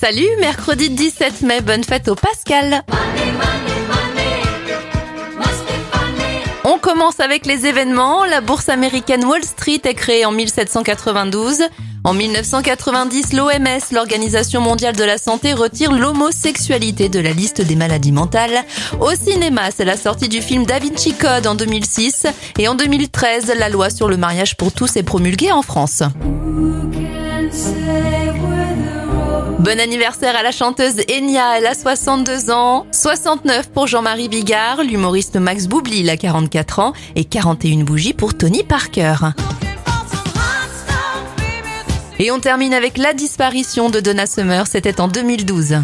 Salut, mercredi 17 mai, bonne fête au Pascal. On commence avec les événements. La bourse américaine Wall Street est créée en 1792. En 1990, l'OMS, l'Organisation mondiale de la santé, retire l'homosexualité de la liste des maladies mentales. Au cinéma, c'est la sortie du film Da Vinci Code en 2006. Et en 2013, la loi sur le mariage pour tous est promulguée en France. Bon anniversaire à la chanteuse Enya, elle a 62 ans, 69 pour Jean-Marie Bigard, l'humoriste Max Boubli, il a 44 ans, et 41 bougies pour Tony Parker. Et on termine avec la disparition de Donna Summer, c'était en 2012.